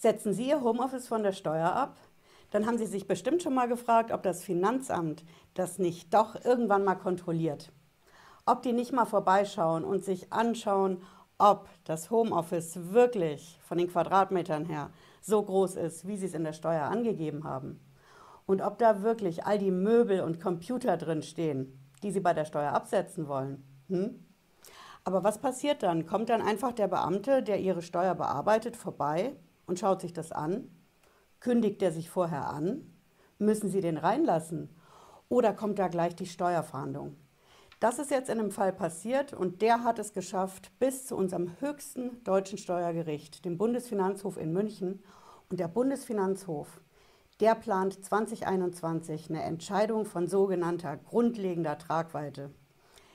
Setzen Sie Ihr Homeoffice von der Steuer ab? Dann haben Sie sich bestimmt schon mal gefragt, ob das Finanzamt das nicht doch irgendwann mal kontrolliert. Ob die nicht mal vorbeischauen und sich anschauen, ob das Homeoffice wirklich von den Quadratmetern her so groß ist, wie Sie es in der Steuer angegeben haben. Und ob da wirklich all die Möbel und Computer drin stehen, die Sie bei der Steuer absetzen wollen. Hm? Aber was passiert dann? Kommt dann einfach der Beamte, der Ihre Steuer bearbeitet, vorbei und schaut sich das an? Kündigt er sich vorher an? Müssen Sie den reinlassen? Oder kommt da gleich die Steuerfahndung? Das ist jetzt in einem Fall passiert und der hat es geschafft bis zu unserem höchsten deutschen Steuergericht, dem Bundesfinanzhof in München. Und der Bundesfinanzhof, der plant 2021 eine Entscheidung von sogenannter grundlegender Tragweite.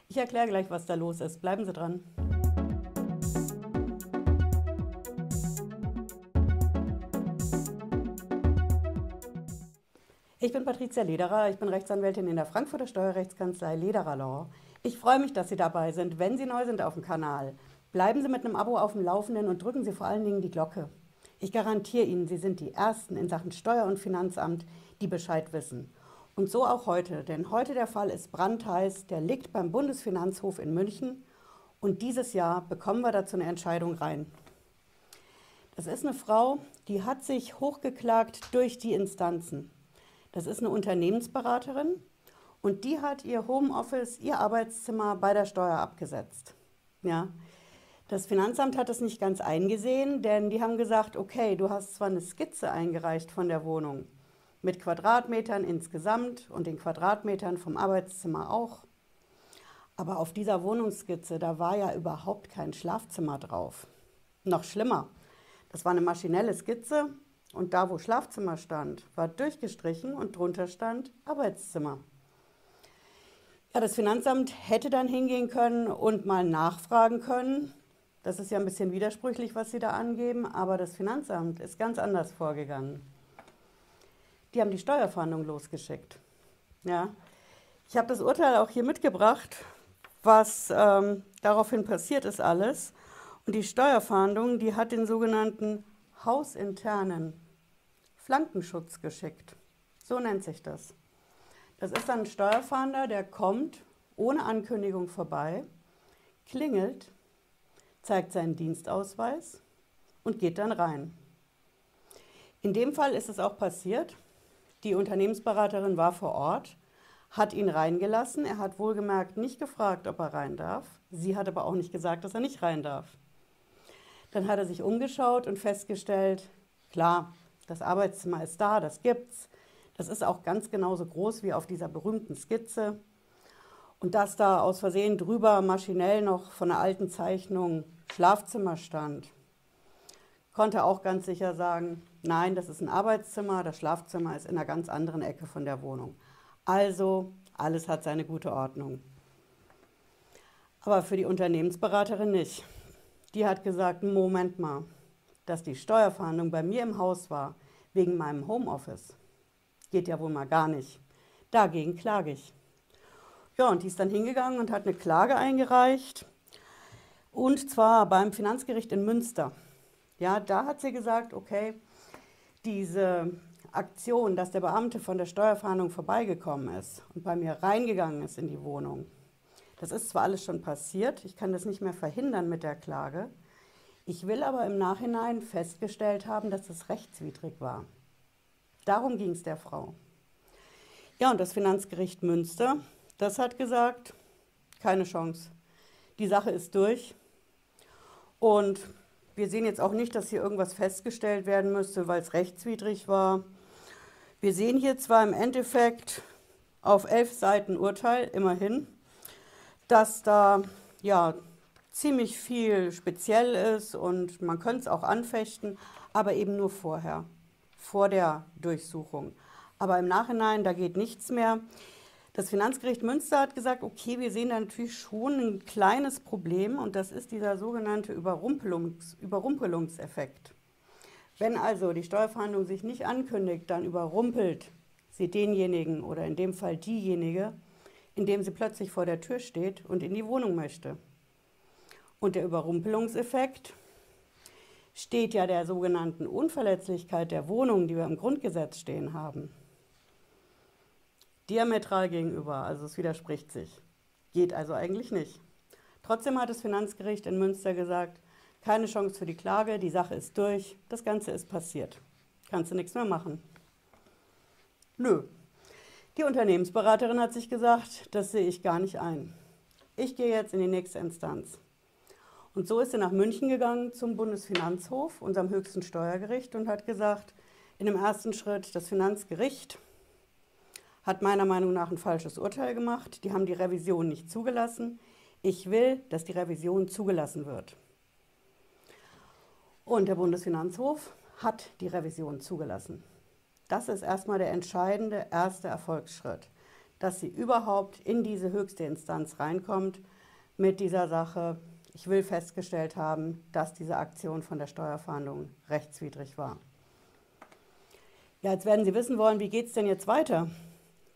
Ich erkläre gleich, was da los ist. Bleiben Sie dran. Bin Patricia Lederer, ich bin Rechtsanwältin in der Frankfurter Steuerrechtskanzlei Lederer Law. Ich freue mich, dass Sie dabei sind, wenn Sie neu sind auf dem Kanal. Bleiben Sie mit einem Abo auf dem Laufenden und drücken Sie vor allen Dingen die Glocke. Ich garantiere Ihnen, Sie sind die Ersten in Sachen Steuer- und Finanzamt, die Bescheid wissen. Und so auch heute, denn heute der Fall ist brandheiß, der liegt beim Bundesfinanzhof in München und dieses Jahr bekommen wir dazu eine Entscheidung rein. Das ist eine Frau, die hat sich hochgeklagt durch die Instanzen. Das ist eine Unternehmensberaterin und die hat ihr Homeoffice, ihr Arbeitszimmer bei der Steuer abgesetzt. Ja. Das Finanzamt hat das nicht ganz eingesehen, denn die haben gesagt, okay, du hast zwar eine Skizze eingereicht von der Wohnung mit Quadratmetern insgesamt und den Quadratmetern vom Arbeitszimmer auch, aber auf dieser Wohnungsskizze, da war ja überhaupt kein Schlafzimmer drauf. Noch schlimmer, das war eine maschinelle Skizze und da, wo Schlafzimmer stand, war durchgestrichen und drunter stand Arbeitszimmer. Ja, das Finanzamt hätte dann hingehen können und mal nachfragen können. Das ist ja ein bisschen widersprüchlich, was Sie da angeben, aber das Finanzamt ist ganz anders vorgegangen. Die haben die Steuerfahndung losgeschickt. Ja. Ich habe das Urteil auch hier mitgebracht, was ähm, daraufhin passiert ist alles. Und die Steuerfahndung, die hat den sogenannten hausinternen Flankenschutz geschickt. So nennt sich das. Das ist dann ein Steuerfahnder, der kommt ohne Ankündigung vorbei, klingelt, zeigt seinen Dienstausweis und geht dann rein. In dem Fall ist es auch passiert. Die Unternehmensberaterin war vor Ort, hat ihn reingelassen. Er hat wohlgemerkt nicht gefragt, ob er rein darf. Sie hat aber auch nicht gesagt, dass er nicht rein darf. Dann hat er sich umgeschaut und festgestellt, klar, das Arbeitszimmer ist da, das gibt's. Das ist auch ganz genauso groß wie auf dieser berühmten Skizze. Und dass da aus Versehen drüber maschinell noch von einer alten Zeichnung Schlafzimmer stand, konnte auch ganz sicher sagen, nein, das ist ein Arbeitszimmer, das Schlafzimmer ist in einer ganz anderen Ecke von der Wohnung. Also alles hat seine gute Ordnung. Aber für die Unternehmensberaterin nicht. Die hat gesagt, Moment mal, dass die Steuerfahndung bei mir im Haus war, wegen meinem Homeoffice. Geht ja wohl mal gar nicht. Dagegen klage ich. Ja, und die ist dann hingegangen und hat eine Klage eingereicht. Und zwar beim Finanzgericht in Münster. Ja, da hat sie gesagt, okay, diese Aktion, dass der Beamte von der Steuerfahndung vorbeigekommen ist und bei mir reingegangen ist in die Wohnung, das ist zwar alles schon passiert, ich kann das nicht mehr verhindern mit der Klage, ich will aber im Nachhinein festgestellt haben, dass es rechtswidrig war. Darum ging es der Frau. Ja, und das Finanzgericht Münster, das hat gesagt, keine Chance. Die Sache ist durch. Und wir sehen jetzt auch nicht, dass hier irgendwas festgestellt werden müsste, weil es rechtswidrig war. Wir sehen hier zwar im Endeffekt auf elf Seiten Urteil, immerhin, dass da ja ziemlich viel speziell ist und man könnte es auch anfechten, aber eben nur vorher, vor der Durchsuchung. Aber im Nachhinein, da geht nichts mehr. Das Finanzgericht Münster hat gesagt, okay, wir sehen da natürlich schon ein kleines Problem und das ist dieser sogenannte Überrumpelungs Überrumpelungseffekt. Wenn also die Steuerverhandlung sich nicht ankündigt, dann überrumpelt sie denjenigen oder in dem Fall diejenige, indem sie plötzlich vor der Tür steht und in die Wohnung möchte. Und der Überrumpelungseffekt, steht ja der sogenannten Unverletzlichkeit der Wohnungen, die wir im Grundgesetz stehen haben, diametral gegenüber. Also es widerspricht sich. Geht also eigentlich nicht. Trotzdem hat das Finanzgericht in Münster gesagt, keine Chance für die Klage, die Sache ist durch, das Ganze ist passiert. Kannst du nichts mehr machen. Nö. Die Unternehmensberaterin hat sich gesagt, das sehe ich gar nicht ein. Ich gehe jetzt in die nächste Instanz. Und so ist sie nach München gegangen zum Bundesfinanzhof, unserem höchsten Steuergericht, und hat gesagt, in dem ersten Schritt, das Finanzgericht hat meiner Meinung nach ein falsches Urteil gemacht. Die haben die Revision nicht zugelassen. Ich will, dass die Revision zugelassen wird. Und der Bundesfinanzhof hat die Revision zugelassen. Das ist erstmal der entscheidende erste Erfolgsschritt, dass sie überhaupt in diese höchste Instanz reinkommt mit dieser Sache. Ich will festgestellt haben, dass diese Aktion von der Steuerfahndung rechtswidrig war. Ja, jetzt werden Sie wissen wollen, wie geht es denn jetzt weiter?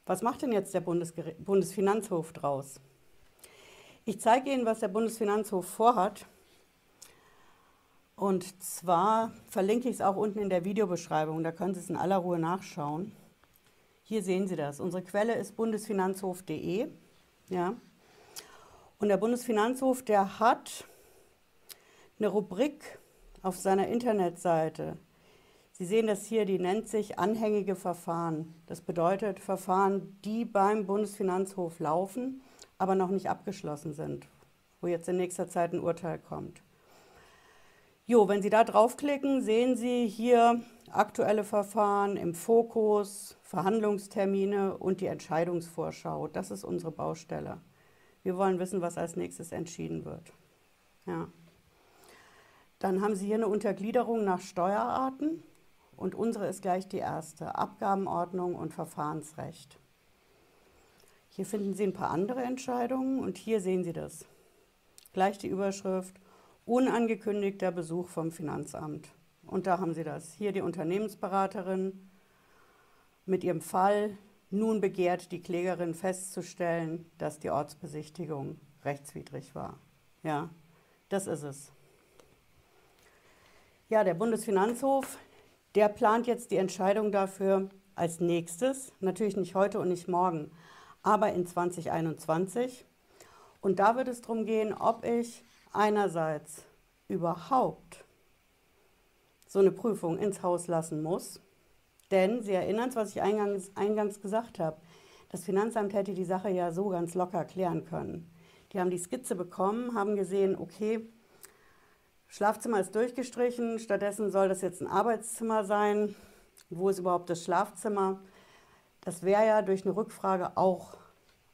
Was macht denn jetzt der Bundesger Bundesfinanzhof draus? Ich zeige Ihnen, was der Bundesfinanzhof vorhat. Und zwar verlinke ich es auch unten in der Videobeschreibung, da können Sie es in aller Ruhe nachschauen. Hier sehen Sie das. Unsere Quelle ist bundesfinanzhof.de. Ja. Und der Bundesfinanzhof, der hat eine Rubrik auf seiner Internetseite, Sie sehen das hier, die nennt sich anhängige Verfahren. Das bedeutet Verfahren, die beim Bundesfinanzhof laufen, aber noch nicht abgeschlossen sind, wo jetzt in nächster Zeit ein Urteil kommt. Jo, wenn Sie da draufklicken, sehen Sie hier aktuelle Verfahren im Fokus, Verhandlungstermine und die Entscheidungsvorschau. Das ist unsere Baustelle. Wir wollen wissen, was als nächstes entschieden wird. Ja. Dann haben Sie hier eine Untergliederung nach Steuerarten und unsere ist gleich die erste, Abgabenordnung und Verfahrensrecht. Hier finden Sie ein paar andere Entscheidungen und hier sehen Sie das. Gleich die Überschrift Unangekündigter Besuch vom Finanzamt. Und da haben Sie das. Hier die Unternehmensberaterin mit ihrem Fall. Nun begehrt die Klägerin festzustellen, dass die Ortsbesichtigung rechtswidrig war. Ja, das ist es. Ja, der Bundesfinanzhof der plant jetzt die Entscheidung dafür als nächstes, natürlich nicht heute und nicht morgen, aber in 2021. Und da wird es darum gehen, ob ich einerseits überhaupt so eine Prüfung ins Haus lassen muss. Denn Sie erinnern sich, was ich eingangs, eingangs gesagt habe. Das Finanzamt hätte die Sache ja so ganz locker klären können. Die haben die Skizze bekommen, haben gesehen, okay, Schlafzimmer ist durchgestrichen, stattdessen soll das jetzt ein Arbeitszimmer sein. Wo ist überhaupt das Schlafzimmer? Das wäre ja durch eine Rückfrage auch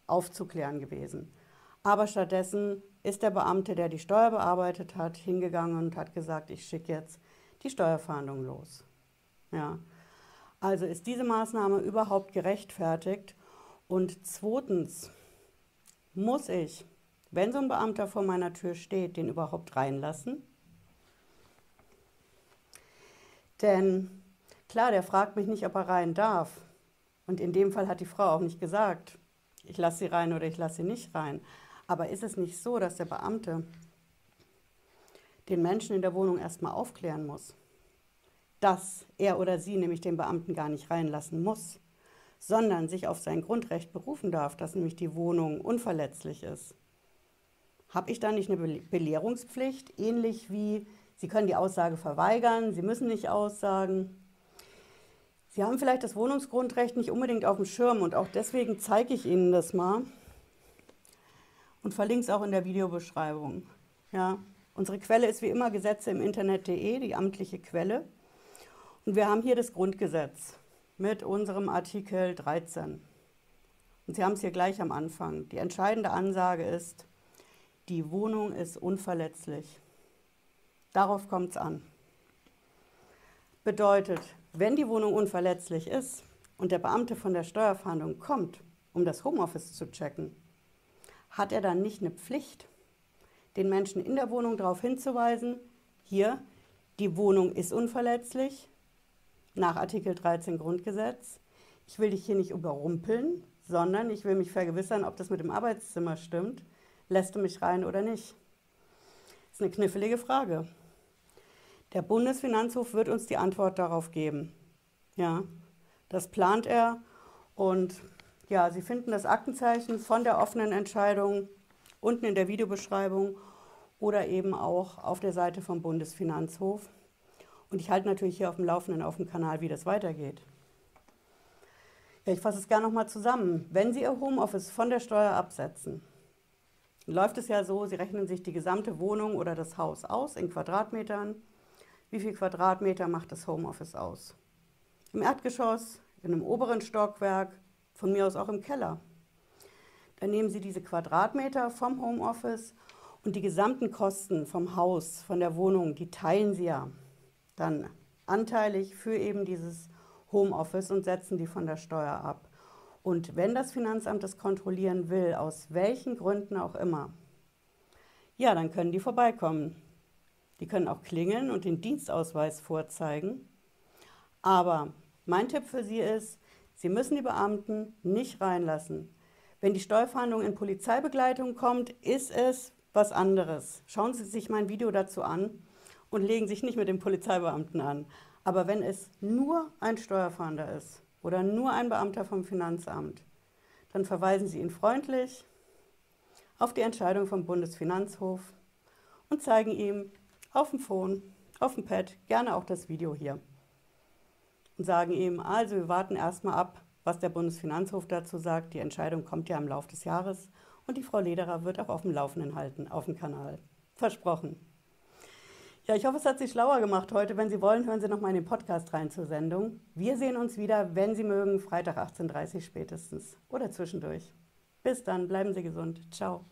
aufzuklären gewesen. Aber stattdessen ist der Beamte, der die Steuer bearbeitet hat, hingegangen und hat gesagt, ich schicke jetzt die Steuerfahndung los. Ja. Also ist diese Maßnahme überhaupt gerechtfertigt? Und zweitens, muss ich, wenn so ein Beamter vor meiner Tür steht, den überhaupt reinlassen? Denn klar, der fragt mich nicht, ob er rein darf. Und in dem Fall hat die Frau auch nicht gesagt, ich lasse sie rein oder ich lasse sie nicht rein. Aber ist es nicht so, dass der Beamte den Menschen in der Wohnung erstmal aufklären muss, dass er oder sie nämlich den Beamten gar nicht reinlassen muss, sondern sich auf sein Grundrecht berufen darf, dass nämlich die Wohnung unverletzlich ist? Habe ich da nicht eine Belehrungspflicht, ähnlich wie Sie können die Aussage verweigern, Sie müssen nicht aussagen. Sie haben vielleicht das Wohnungsgrundrecht nicht unbedingt auf dem Schirm und auch deswegen zeige ich Ihnen das mal und verlinke es auch in der Videobeschreibung. Ja, unsere Quelle ist wie immer Gesetze im Internet.de, die amtliche Quelle. Und wir haben hier das Grundgesetz mit unserem Artikel 13. Und Sie haben es hier gleich am Anfang. Die entscheidende Ansage ist, die Wohnung ist unverletzlich. Darauf kommt es an. Bedeutet, wenn die Wohnung unverletzlich ist und der Beamte von der Steuerfahndung kommt, um das Homeoffice zu checken, hat er dann nicht eine Pflicht, den Menschen in der Wohnung darauf hinzuweisen, hier, die Wohnung ist unverletzlich, nach Artikel 13 Grundgesetz. Ich will dich hier nicht überrumpeln, sondern ich will mich vergewissern, ob das mit dem Arbeitszimmer stimmt. Lässt du mich rein oder nicht? Das ist eine knifflige Frage. Der Bundesfinanzhof wird uns die Antwort darauf geben. Ja, das plant er und ja, Sie finden das Aktenzeichen von der offenen Entscheidung unten in der Videobeschreibung oder eben auch auf der Seite vom Bundesfinanzhof. Und ich halte natürlich hier auf dem Laufenden auf dem Kanal, wie das weitergeht. Ja, ich fasse es gerne nochmal zusammen. Wenn Sie Ihr Homeoffice von der Steuer absetzen, läuft es ja so, Sie rechnen sich die gesamte Wohnung oder das Haus aus in Quadratmetern. Wie viel Quadratmeter macht das Homeoffice aus? Im Erdgeschoss, in einem oberen Stockwerk, von mir aus auch im Keller. Dann nehmen Sie diese Quadratmeter vom Homeoffice und die gesamten Kosten vom Haus, von der Wohnung, die teilen Sie ja dann anteilig für eben dieses Homeoffice und setzen die von der Steuer ab. Und wenn das Finanzamt das kontrollieren will, aus welchen Gründen auch immer, ja, dann können die vorbeikommen. Die können auch klingeln und den Dienstausweis vorzeigen. Aber mein Tipp für Sie ist, Sie müssen die Beamten nicht reinlassen. Wenn die Steuerfahndung in Polizeibegleitung kommt, ist es was anderes. Schauen Sie sich mein Video dazu an und legen sich nicht mit dem Polizeibeamten an. Aber wenn es nur ein Steuerfahnder ist oder nur ein Beamter vom Finanzamt, dann verweisen Sie ihn freundlich auf die Entscheidung vom Bundesfinanzhof und zeigen ihm auf dem Phone, auf dem Pad, gerne auch das Video hier. Und sagen ihm, also wir warten erstmal ab, was der Bundesfinanzhof dazu sagt. Die Entscheidung kommt ja im Laufe des Jahres und die Frau Lederer wird auch auf dem Laufenden halten, auf dem Kanal. Versprochen. Ja, ich hoffe, es hat Sie schlauer gemacht heute. Wenn Sie wollen, hören Sie noch mal in den Podcast rein zur Sendung. Wir sehen uns wieder, wenn Sie mögen, Freitag 18.30 Uhr spätestens oder zwischendurch. Bis dann, bleiben Sie gesund. Ciao.